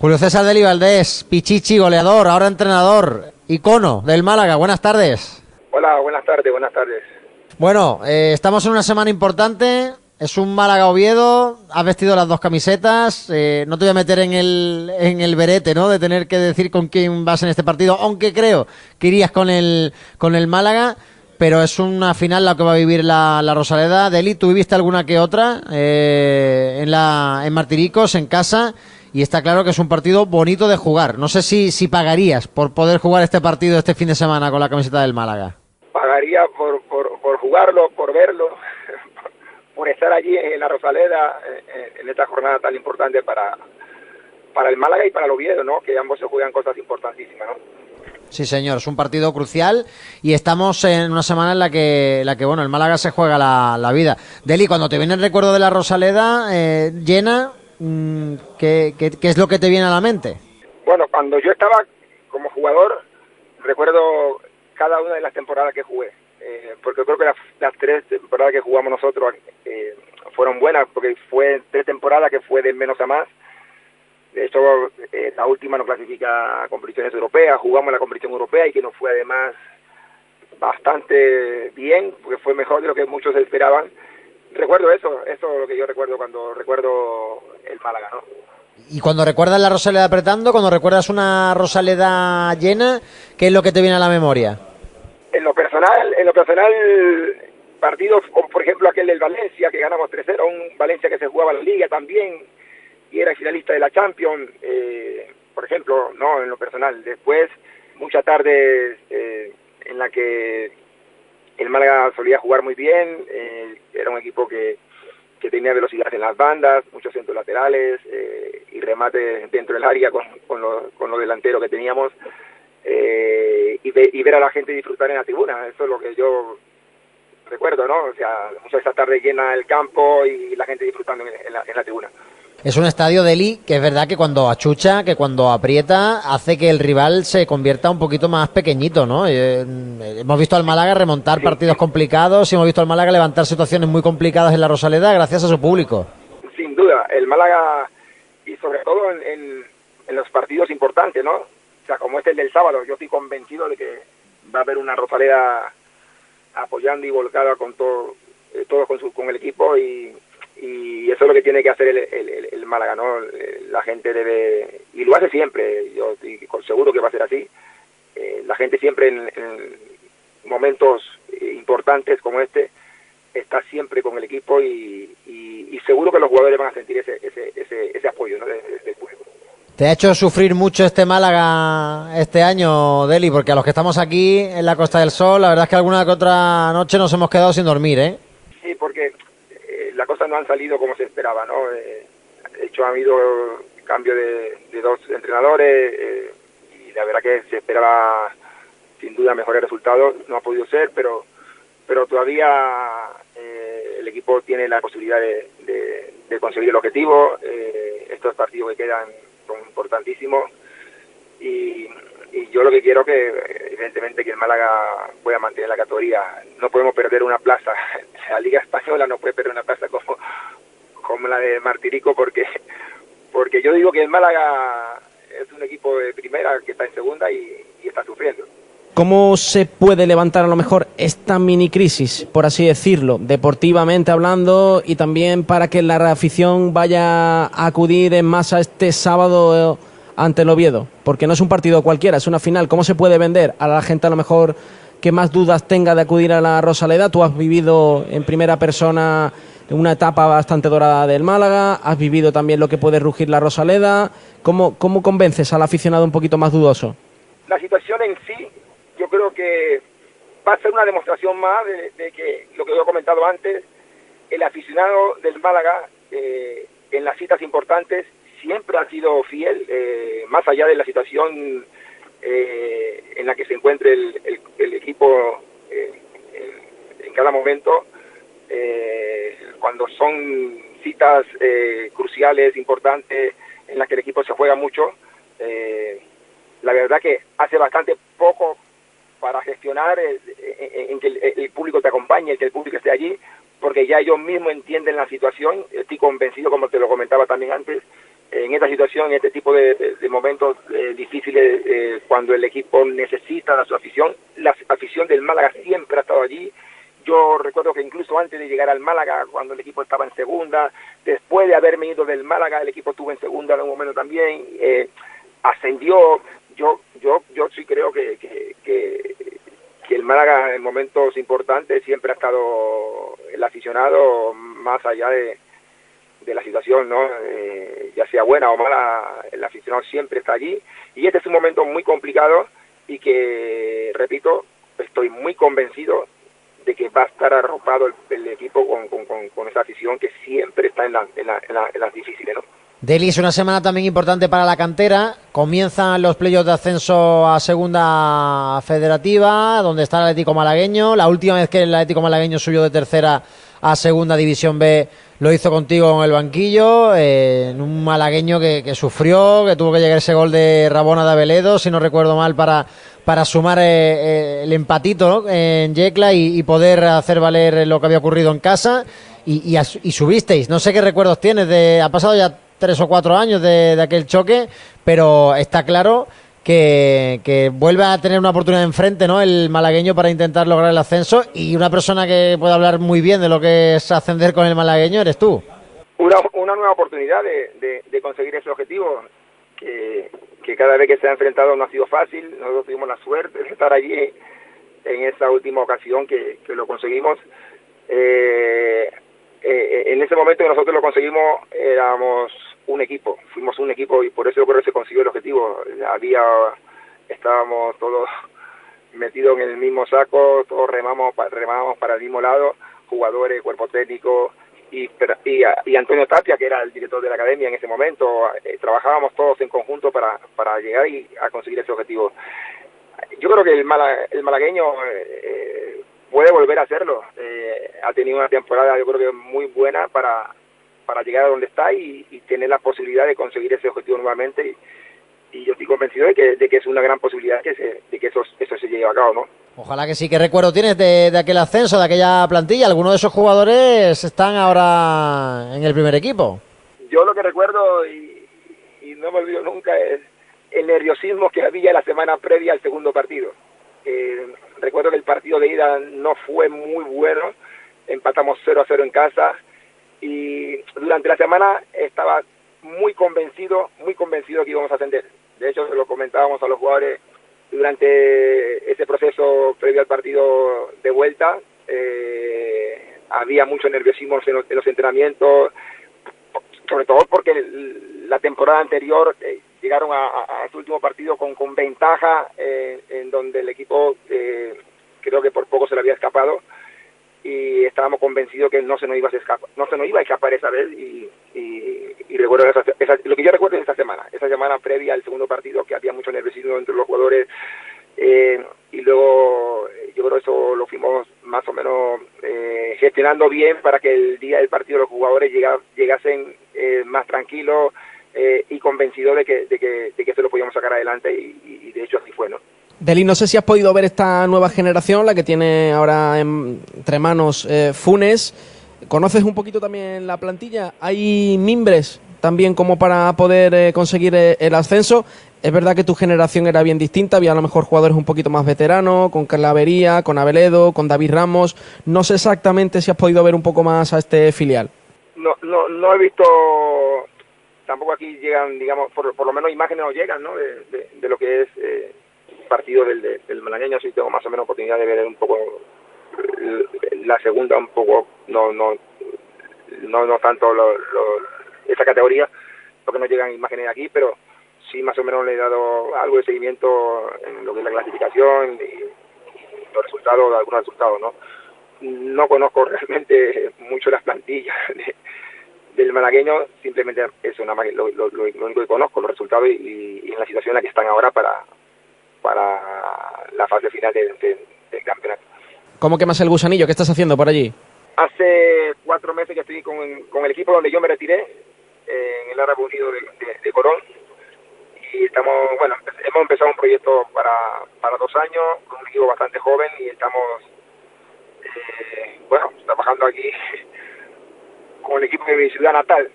Julio César Deli Valdés, Pichichi, goleador, ahora entrenador, icono del Málaga. Buenas tardes. Hola, buenas tardes, buenas tardes. Bueno, eh, estamos en una semana importante. Es un Málaga Oviedo. Has vestido las dos camisetas. Eh, no te voy a meter en el, en el berete, ¿no? De tener que decir con quién vas en este partido, aunque creo que irías con el, con el Málaga. Pero es una final la que va a vivir la, la Rosaleda. Deli, ¿tú viviste alguna que otra eh, en, la, en Martiricos, en casa? Y está claro que es un partido bonito de jugar. No sé si, si pagarías por poder jugar este partido este fin de semana con la camiseta del Málaga. Pagaría por, por, por jugarlo, por verlo, por estar allí en la Rosaleda eh, en esta jornada tan importante para, para el Málaga y para el Oviedo, ¿no? que ambos se juegan cosas importantísimas. ¿no? Sí, señor, es un partido crucial y estamos en una semana en la que, la que bueno, el Málaga se juega la, la vida. Deli, cuando te viene el recuerdo de la Rosaleda eh, llena, ¿qué, qué, qué es lo que te viene a la mente? Bueno, cuando yo estaba como jugador, recuerdo cada una de las temporadas que jugué, eh, porque creo que las, las, tres temporadas que jugamos nosotros eh, fueron buenas, porque fue tres temporadas que fue de menos a más. De hecho, eh, la última nos clasifica a competiciones europeas, jugamos la competición europea y que nos fue además bastante bien, porque fue mejor de lo que muchos esperaban recuerdo eso, eso es lo que yo recuerdo cuando recuerdo el Málaga, ¿no? Y cuando recuerdas la Rosaleda apretando, cuando recuerdas una Rosaleda llena, ¿qué es lo que te viene a la memoria? En lo personal, en lo personal, partidos como por ejemplo aquel del Valencia, que ganamos 3-0, un Valencia que se jugaba la Liga también, y era finalista de la Champions, eh, por ejemplo, no, en lo personal. Después, muchas tardes eh, en la que el Málaga solía jugar muy bien, eh, era un equipo que, que, tenía velocidad en las bandas, muchos centros laterales eh, y remate dentro del área con, con, lo, con lo delantero que teníamos eh, y, ve, y, ver a la gente disfrutar en la tribuna, eso es lo que yo recuerdo, ¿no? O sea, muchas esa tarde llena el campo y la gente disfrutando en la, en la tribuna. Es un estadio de que es verdad que cuando achucha, que cuando aprieta, hace que el rival se convierta un poquito más pequeñito, ¿no? Eh, hemos visto al Málaga remontar partidos complicados y hemos visto al Málaga levantar situaciones muy complicadas en la Rosaleda gracias a su público. Sin duda, el Málaga, y sobre todo en, en, en los partidos importantes, ¿no? O sea, como este el del sábado, yo estoy convencido de que va a haber una Rosaleda apoyando y volcada con todo, eh, todos con, su, con el equipo y y eso es lo que tiene que hacer el, el, el, Málaga, ¿no? La gente debe, y lo hace siempre, yo seguro que va a ser así, eh, la gente siempre en, en, momentos importantes como este está siempre con el equipo y, y, seguro que los jugadores van a sentir ese, ese, ese, ese apoyo ¿no? del de, público. ¿Te ha hecho sufrir mucho este Málaga este año, Deli? Porque a los que estamos aquí en la Costa del Sol, la verdad es que alguna que otra noche nos hemos quedado sin dormir, ¿eh? Sí, porque las cosas no han salido como se esperaba, ¿no? Eh, hecho, ha habido cambio de, de dos entrenadores eh, y la verdad que se esperaba sin duda mejores resultados, no ha podido ser, pero pero todavía eh, el equipo tiene la posibilidad de, de, de conseguir el objetivo. Eh, estos partidos que quedan son importantísimos y, y yo lo que quiero que evidentemente que el Málaga pueda mantener la categoría no podemos perder una plaza la Liga Española no puede perder una plaza como como la de Martirico porque porque yo digo que el Málaga es un equipo de primera que está en segunda y, está sufriendo ¿Cómo se puede levantar a lo mejor esta mini crisis, por así decirlo, deportivamente hablando y también para que la afición vaya a acudir en masa este sábado ante el Oviedo, porque no es un partido cualquiera, es una final. ¿Cómo se puede vender a la gente a lo mejor que más dudas tenga de acudir a la Rosaleda? Tú has vivido en primera persona una etapa bastante dorada del Málaga, has vivido también lo que puede rugir la Rosaleda. ¿Cómo, cómo convences al aficionado un poquito más dudoso? La situación en sí, yo creo que va a ser una demostración más de, de que lo que yo he comentado antes, el aficionado del Málaga eh, en las citas importantes siempre ha sido fiel, eh, más allá de la situación eh, en la que se encuentre el, el, el equipo eh, en, cada momento, eh, cuando son citas eh, cruciales, importantes, en las que el equipo se juega mucho, la verdad que hace bastante poco para gestionar en, en que el, el, público te acompañe, que el público esté allí, porque ya ellos mismos entienden la situación, estoy convencido, como te lo comentaba también antes, en esta situación, en este tipo de, momentos eh, difíciles, eh, cuando el equipo necesita a su afición, la afición del Málaga siempre ha estado allí. Yo recuerdo que incluso antes de llegar al Málaga, cuando el equipo estaba en segunda, después de haberme ido del Málaga, el equipo estuvo en segunda en un momento también, eh, ascendió. Yo, yo, yo sí creo que, que, que, que el Málaga en momentos importantes siempre ha estado el aficionado más allá de, de la situación, ¿no? Eh, ya sea buena o mala, el aficionado siempre está allí y este es un momento muy complicado y que, repito, estoy muy convencido de que va a estar arropado el, equipo con, con, esa afición que siempre está en, las difíciles, ¿no? Deli es una semana también importante para la cantera. Comienzan los playoffs de ascenso a segunda federativa, donde está el Atlético Malagueño. La última vez que el Atlético Malagueño subió de tercera a segunda división B lo hizo contigo en el banquillo, eh, un malagueño que, sufrió, que tuvo que llegar ese gol de Rabona de Aveledo, si no recuerdo mal, para, para sumar eh, eh, el empatito en Yecla y, poder hacer valer lo que había ocurrido en casa. Y, y, subisteis. No sé qué recuerdos tienes. De, ha pasado ya tres o cuatro años de, de aquel choque, pero está claro que, que vuelve a tener una oportunidad enfrente, ¿no? El malagueño para intentar lograr el ascenso y una persona que puede hablar muy bien de lo que es ascender con el malagueño eres tú. Una, nueva oportunidad de, conseguir ese objetivo que, cada vez que se ha enfrentado no ha sido fácil. Nosotros tuvimos la suerte de estar allí en esa última ocasión que, que lo conseguimos. Eh, eh, en ese momento que nosotros lo conseguimos éramos un equipo, fuimos un equipo y por eso yo creo que se consiguió el objetivo. Había, estábamos todos metidos en el mismo saco, todos remamos, remamos para el mismo lado, jugadores, cuerpo técnico y, y, Antonio Tapia, que era el director de la academia en ese momento, eh, trabajábamos todos en conjunto para, para llegar y a conseguir ese objetivo. Yo creo que el, el malagueño eh, puede volver a hacerlo. Eh, ha tenido una temporada, yo creo que muy buena para, para llegar a donde está y, tener la posibilidad de conseguir ese objetivo nuevamente. Y, yo estoy convencido de que, de que, es una gran posibilidad que se, de que eso, eso se lleve a cabo, ¿no? Ojalá que sí. ¿Qué recuerdo tienes de, de aquel ascenso, de aquella plantilla? ¿Algunos de esos jugadores están ahora en el primer equipo? Yo lo que recuerdo, y, y no me olvido nunca, es el nerviosismo que había la semana previa al segundo partido. Eh, recuerdo que el partido de ida no fue muy bueno, empatamos 0 a 0 en casa, y durante la semana estaba muy convencido, muy convencido que íbamos a ascender. De hecho, se lo comentábamos a los jugadores durante ese proceso previo al partido de vuelta. Eh, había mucho nerviosismo en los, entrenamientos, sobre todo porque la temporada anterior eh, llegaron a, su último partido con, con ventaja, eh, en donde el equipo creo que por poco se le había escapado y estábamos convencidos que no se nos iba a escapar, no se nos iba a escapar esa vez y, y, recuerdo lo que yo recuerdo es esta semana, esa semana previa al segundo partido que había mucho nerviosismo entre los jugadores eh, y luego eh, yo creo eso lo fuimos más o menos eh, gestionando bien para que el día del partido los jugadores llegasen más tranquilos y convencidos de que, de que, de que se lo podíamos sacar adelante y, y de hecho así fue, ¿no? Deli, no sé si has podido ver esta nueva generación, la que tiene ahora entre manos eh, Funes. ¿Conoces un poquito también la plantilla? ¿Hay mimbres también como para poder eh, conseguir eh, el ascenso? Es verdad que tu generación era bien distinta, había a lo mejor jugadores un poquito más veteranos, con Calavería, con Abeledo, con David Ramos. No sé exactamente si has podido ver un poco más a este filial. No, no, no he visto, tampoco aquí llegan, digamos, por, lo menos imágenes no llegan, ¿no? De, lo que es del, del malagueño sí tengo más o menos oportunidad de ver un poco la segunda un poco no no no no tanto lo, esa categoría porque no llegan imágenes de aquí pero sí más o menos le he dado algo de seguimiento en lo que es la clasificación y, los resultados algunos resultados no no conozco realmente mucho las plantillas del malagueño simplemente es una lo, lo, lo, único que conozco los resultados y, y en la situación en la que están ahora para para la fase final del, campeonato. ¿Cómo quemas el gusanillo? ¿Qué estás haciendo por allí? Hace cuatro meses que estoy con, el equipo donde yo me retiré, en el Árabe Unido de, de, Corón, y estamos, bueno, hemos empezado un proyecto para, para dos años, con un equipo bastante joven, y estamos, eh, bueno, trabajando aquí con el equipo de mi ciudad natal,